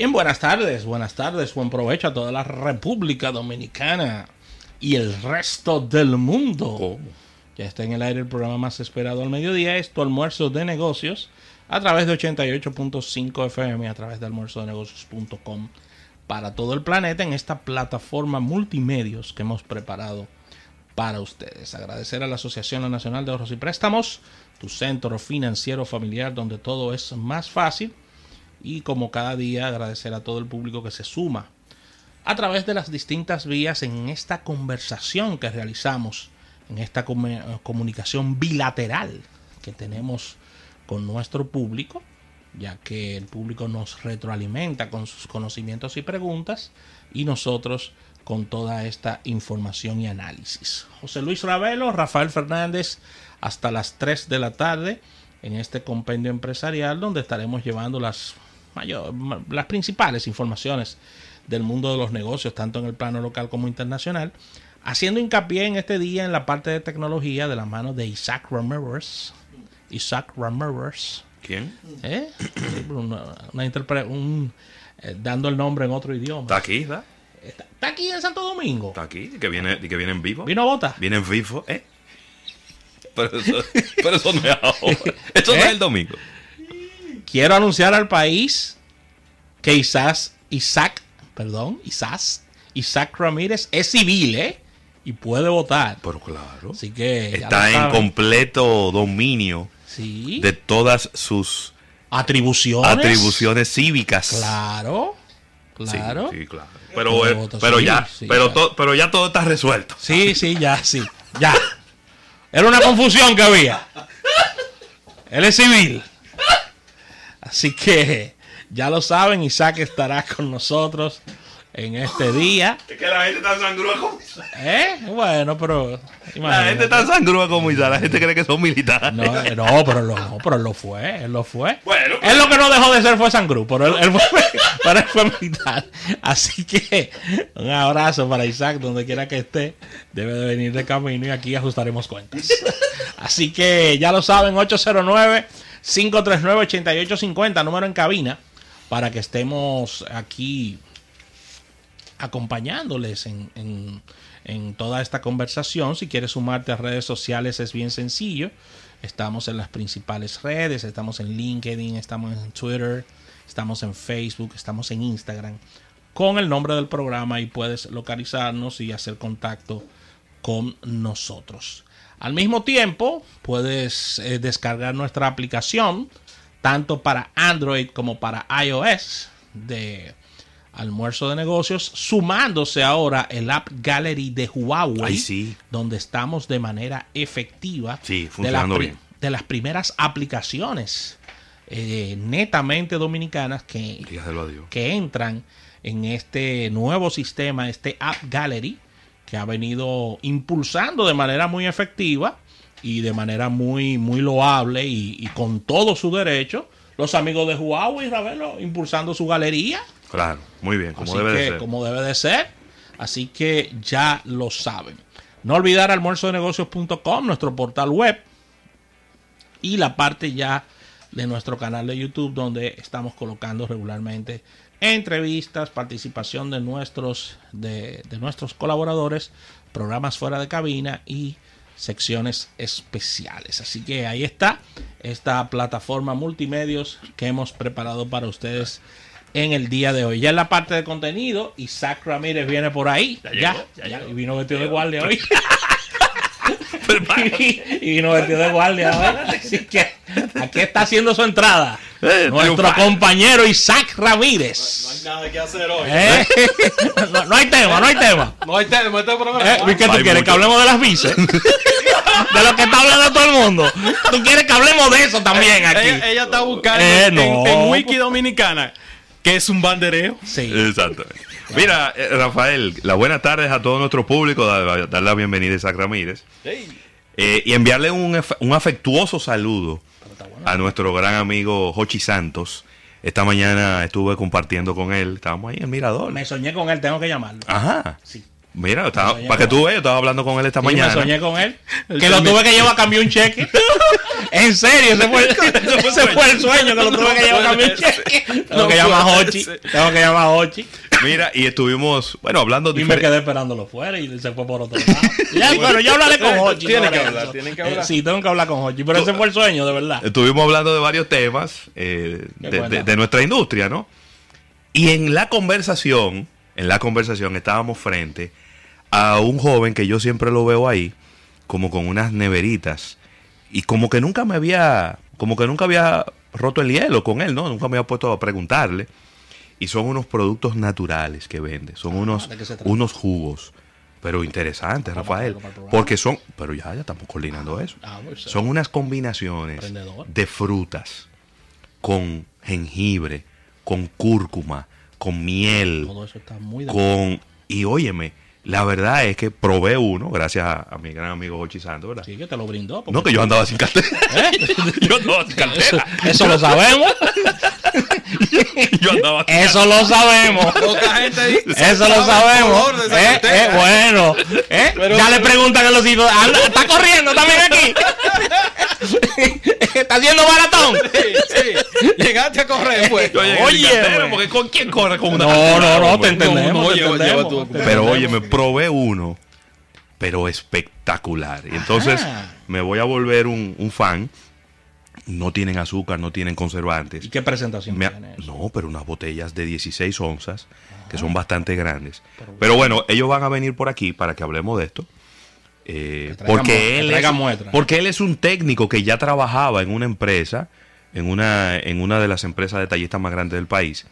Bien, buenas tardes, buenas tardes, buen provecho a toda la República Dominicana y el resto del mundo. Ya está en el aire el programa más esperado al mediodía, esto almuerzo de negocios a través de 88.5 FM, a través de almuerzodenegocios.com para todo el planeta en esta plataforma multimedios que hemos preparado para ustedes. Agradecer a la Asociación Nacional de Ahorros y Préstamos, tu centro financiero familiar donde todo es más fácil y como cada día agradecer a todo el público que se suma a través de las distintas vías en esta conversación que realizamos, en esta comunicación bilateral que tenemos con nuestro público, ya que el público nos retroalimenta con sus conocimientos y preguntas y nosotros con toda esta información y análisis. José Luis Ravelo, Rafael Fernández, hasta las 3 de la tarde en este compendio empresarial donde estaremos llevando las mayor, las principales informaciones del mundo de los negocios, tanto en el plano local como internacional, haciendo hincapié en este día en la parte de tecnología de la mano de Isaac Ramirez. Isaac Ramirez. ¿Quién? ¿Eh? Una, un, eh, dando el nombre en otro idioma. Está aquí, ¿verdad? Está, aquí en Santo Domingo. Está aquí, que viene, que viene en vivo. ¿Vino a Bota? Viene en vivo, ¿eh? Pero eso, pero eso no es ahora. Esto no es ¿Eh? el domingo. Quiero anunciar al país que Isaac, Isaac, perdón, Isaac, Isaac Ramírez es civil, ¿eh? Y puede votar. Pero claro. Así que. Está en completo dominio de todas sus atribuciones. Atribuciones cívicas. Claro. Claro. Sí, claro. Pero, eh, pero ya, pero, pero ya todo está resuelto. Sí, sí, ya, sí. Ya. Era una confusión que había. Él es civil. Así que ya lo saben, Isaac estará con nosotros en este día. Es que la gente está sangrúa como Isaac. ¿Eh? Bueno, pero. La gente está sangrúa como Isaac. La gente cree que son militares. No, no, pero, lo, no, pero él lo fue. Él lo fue. Bueno. Él lo que no dejó de ser fue sangrú, pero él, fue, pero él fue militar. Así que un abrazo para Isaac, donde quiera que esté. Debe de venir de camino y aquí ajustaremos cuentas. Así que ya lo saben, 809. 539-8850, número en cabina, para que estemos aquí acompañándoles en, en, toda esta conversación. Si quieres sumarte a redes sociales es bien sencillo. Estamos en las principales redes, estamos en LinkedIn, estamos en Twitter, estamos en Facebook, estamos en Instagram con el nombre del programa y puedes localizarnos y hacer contacto con nosotros. Al mismo tiempo, puedes eh, descargar nuestra aplicación, tanto para Android como para iOS, de almuerzo de negocios, sumándose ahora el App Gallery de Huawei, donde estamos de manera efectiva de, de, las primeras aplicaciones eh, netamente dominicanas que, que entran en este nuevo sistema, este App Gallery que ha venido impulsando de manera muy efectiva y de manera muy, muy loable y, con todo su derecho los amigos de Huawei, Ravelo, impulsando su galería. Claro, muy bien, como debe de ser. Como debe de ser. Así que ya lo saben. No olvidar almuerzodenegocios.com, nuestro portal web. Y la parte ya de nuestro canal de YouTube, donde estamos colocando regularmente entrevistas, participación de nuestros, de, nuestros colaboradores, programas fuera de cabina y secciones especiales. Así que ahí está esta plataforma multimedios que hemos preparado para ustedes en el día de hoy. Ya en la parte de contenido, Isaac Ramírez viene por ahí. Ya, ya, y vino vestido de guardia hoy. y vino vestido de guardia hoy. Así que aquí está haciendo su entrada. Eh, Nuestro compañero Isaac Ramírez. No, hay nada que hacer hoy. Eh, no, hay tema, no hay tema. No hay tema, este programa. Eh, ¿Qué tú quieres? Que hablemos de las vices. de lo que está hablando todo el mundo. Tú quieres que hablemos de eso también aquí. Ella, está buscando en, en, Wiki Dominicana que es un bandereo. Sí. Exacto. Mira, Rafael, las buenas tardes a todo nuestro público. Darle la bienvenida a Isaac Ramírez. y enviarle un, un afectuoso saludo a nuestro gran amigo Jochi Santos. Esta mañana estuve compartiendo con él, estábamos ahí en el mirador. Me soñé con él, tengo que llamarlo. Ajá. Sí. Mira, estaba- para que tú veas, yo estaba hablando con él esta Sí, mañana. me soñé con él. Que lo tuve que llevar a cambiar un cheque. en serio, ese fue, ese fue el sueño, que lo tuve que llevar a cambiar un cheque. Tengo que llamar a Hochi. Tengo que llamar a Hochi. Mira, y estuvimos, bueno, hablando Y me quedé esperándolo fuera y se fue por otro lado. Ya, pero yo hablaré con Hochi. Tienen sobre que hablar, tienen que Eh, hablar. sí, tengo que hablar con Hochi. Pero ese fue el sueño, de verdad. Estuvimos hablando de varios temas eh, de- de nuestra industria, ¿no? Y en la conversación, en la conversación estábamos frente a un joven que yo siempre lo veo ahí, como con unas neveritas. Y como que nunca me había, como que nunca había roto el hielo con él, ¿no? Nunca me había puesto a preguntarle. Y son unos productos naturales que vende, son unos, ¿de qué se trata? unos jugos. Pero interesantes, Rafael. Porque son, pero ya, ya estamos coordinando eso. Ah, Son unas combinaciones de frutas con jengibre, con cúrcuma, con miel, Todo eso está muy con... Y óyeme, la verdad es que probé uno, gracias a, a mi gran amigo Jochi Santo, ¿verdad? Sí, que te lo brindó. porque- No, que yo andaba sin cartera. ¿Eh? yo andaba sin Eso, cartera. eso lo sabemos. Yo andaba sin Eso lo sabemos. Poca gente dice, Eso lo sabemos. Eh, eh, bueno. eh, Pero- ya le preguntan a los hijos. anda, ¿Está corriendo también aquí? ¿Está haciendo maratón? Sí, sí. Llegaste a correr, pues. Oye, porque ¿con quién corre con una No, no, no, te entendemos. Pero oye, me probé uno, pero espectacular. Y entonces Ajá. me voy a volver un, un fan. No tienen azúcar, no tienen conservantes. ¿Y qué presentación Me tiene eso? no, pero unas botellas de 16 onzas, que son bastante grandes. Pero bueno, ellos van a venir por aquí para que hablemos de esto. Eh, porque, que él es, porque él es un técnico que ya trabajaba en una empresa, en una, en una de las empresas detallistas más grandes del país,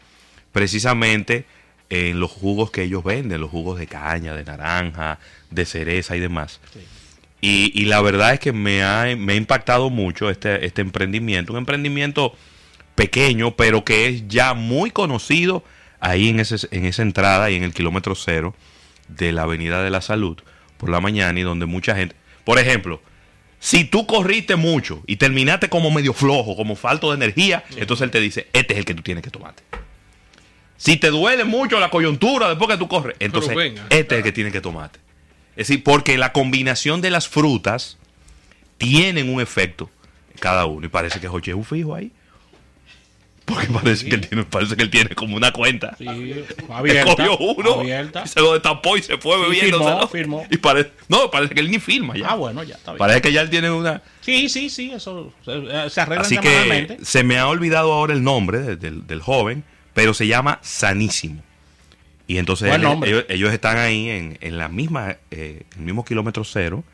precisamente en los jugos que ellos venden, los jugos de caña, de naranja, de cereza y demás. Sí. Y, y la verdad es que me ha, me ha impactado mucho este, este emprendimiento. Un emprendimiento pequeño, pero que es ya muy conocido ahí en, ese, en esa entrada y en el kilómetro cero de la Avenida de la Salud por la mañana y donde mucha gente... Por ejemplo, si tú corriste mucho y terminaste como medio flojo, como falto de energía, entonces él te dice, este es el que tú tienes que tomarte. Si te duele mucho la coyuntura después que tú corres, entonces venga. este es el que tienes que tomarte. Es decir, porque la combinación de las frutas tienen un efecto cada uno. Y parece que Joche es un fijo ahí. Porque parece, que él tiene, parece que él tiene como una cuenta. Sí, abierta. cogió uno abierta. y se lo destapó y se fue Sí, bebiéndoselo. firmó, firmó. Y parece, no, parece que él ni firma ya. Ah, bueno, ya está bien. Parece que ya él tiene una... Sí, sí, sí, eso se, se arregla Así que se me ha olvidado ahora el nombre de- del, del joven, pero se llama Sanísimo. Y entonces él- ellos, ellos están ahí en, en la misma, eh, el mismo kilómetro cero,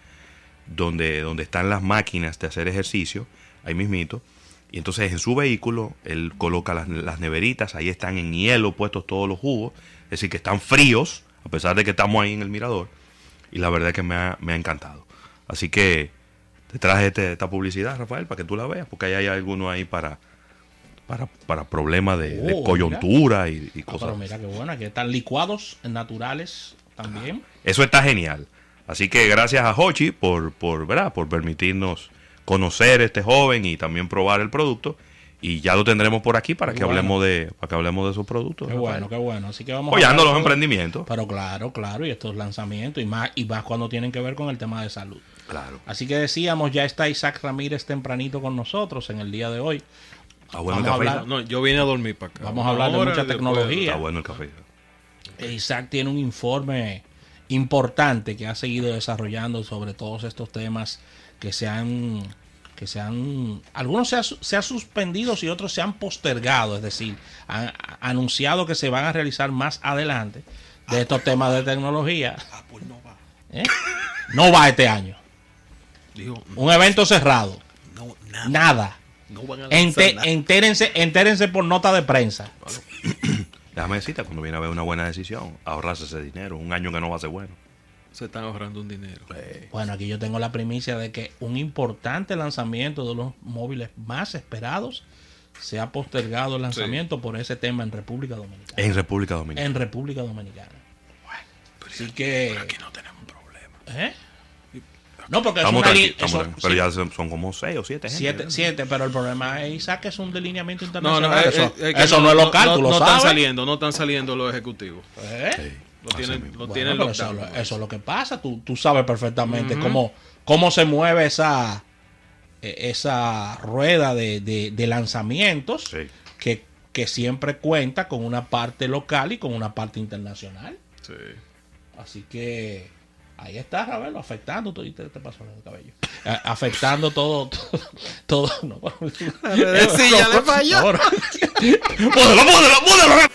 donde, donde están las máquinas de hacer ejercicio, ahí mismito. Y entonces en su vehículo él coloca las, las neveritas, ahí están en hielo puestos todos los jugos, es decir, que están fríos, a pesar de que estamos ahí en el mirador. Y la verdad es que me ha, me ha encantado. Así que te traje este- esta publicidad, Rafael, para que tú la veas, porque ahí hay alguno ahí para, para, para problemas de, de Oh, coyuntura y, y Ah, cosas. pero mira qué bueno, aquí están licuados naturales también. Eso está genial. Así que gracias a Hochi por, por, ¿verdad? por permitirnos conocer a este joven y también probar el producto. Y ya lo tendremos por aquí para Qué que bueno. hablemos de para que hablemos de esos productos. Qué bueno, qué bueno. Así que vamos a Apoyando los emprendimientos. Pero claro, claro, y estos lanzamientos y más y más cuando tienen que ver con el tema de salud. Claro. Así que decíamos, ya está Isaac Ramírez tempranito con nosotros en el día de hoy. Está bueno el Vamos a café. hablar- No, yo vine a dormir para acá. Vamos a hablar de mucha tecnología. Está bueno el café. E Isaac tiene un informe importante que ha seguido desarrollando sobre todos estos temas que se han que se han algunos se, ha, se han suspendido y otros se han postergado, es decir, han anunciado que se van a realizar más adelante de estos temas de tecnología. no va. ¿eh? No va este año. Un evento cerrado. no, nada. Nada. No van a Ente- nada. entérense, entérense por nota de prensa. Déjame decirte, cuando viene a ver una buena decisión, ahorrarse ese dinero. Un año que no va a ser bueno. Se están ahorrando un dinero. Bueno, aquí yo tengo la primicia de que un importante lanzamiento de los móviles más esperados se ha postergado el lanzamiento por ese tema en República Dominicana. En República Dominicana. En República Dominicana. Así que... Aquí no tenemos problema. ¿eh? No, porque es Estamos una tranquilos, li- estamos eso- tranquilos. Pero sí, ya son, como seis o siete gente. siete, siete, pero el problema es, Isaac, que es un delineamiento No, internacional. no, eh, eso eh, es que eso no, es local, tú lo no sabes. están saliendo, no están saliendo los ejecutivos. ¿Eh? Sí. Lo tiene, lo tiene Bueno, pero eso, lockdown, es lo- eso es lo que pasa. Tú, tú sabes perfectamente cómo, cómo se mueve esa, eh, esa rueda de, de- de lanzamientos Sí. que, que siempre cuenta con una parte local y con una parte internacional. Sí. Así que ahí está, Ravelo, afectando todo. y te, te pasó en el cabello. Eh, afectando todo, todo. todo no, Sí, ya le falló. Módelo, módelo, módelo.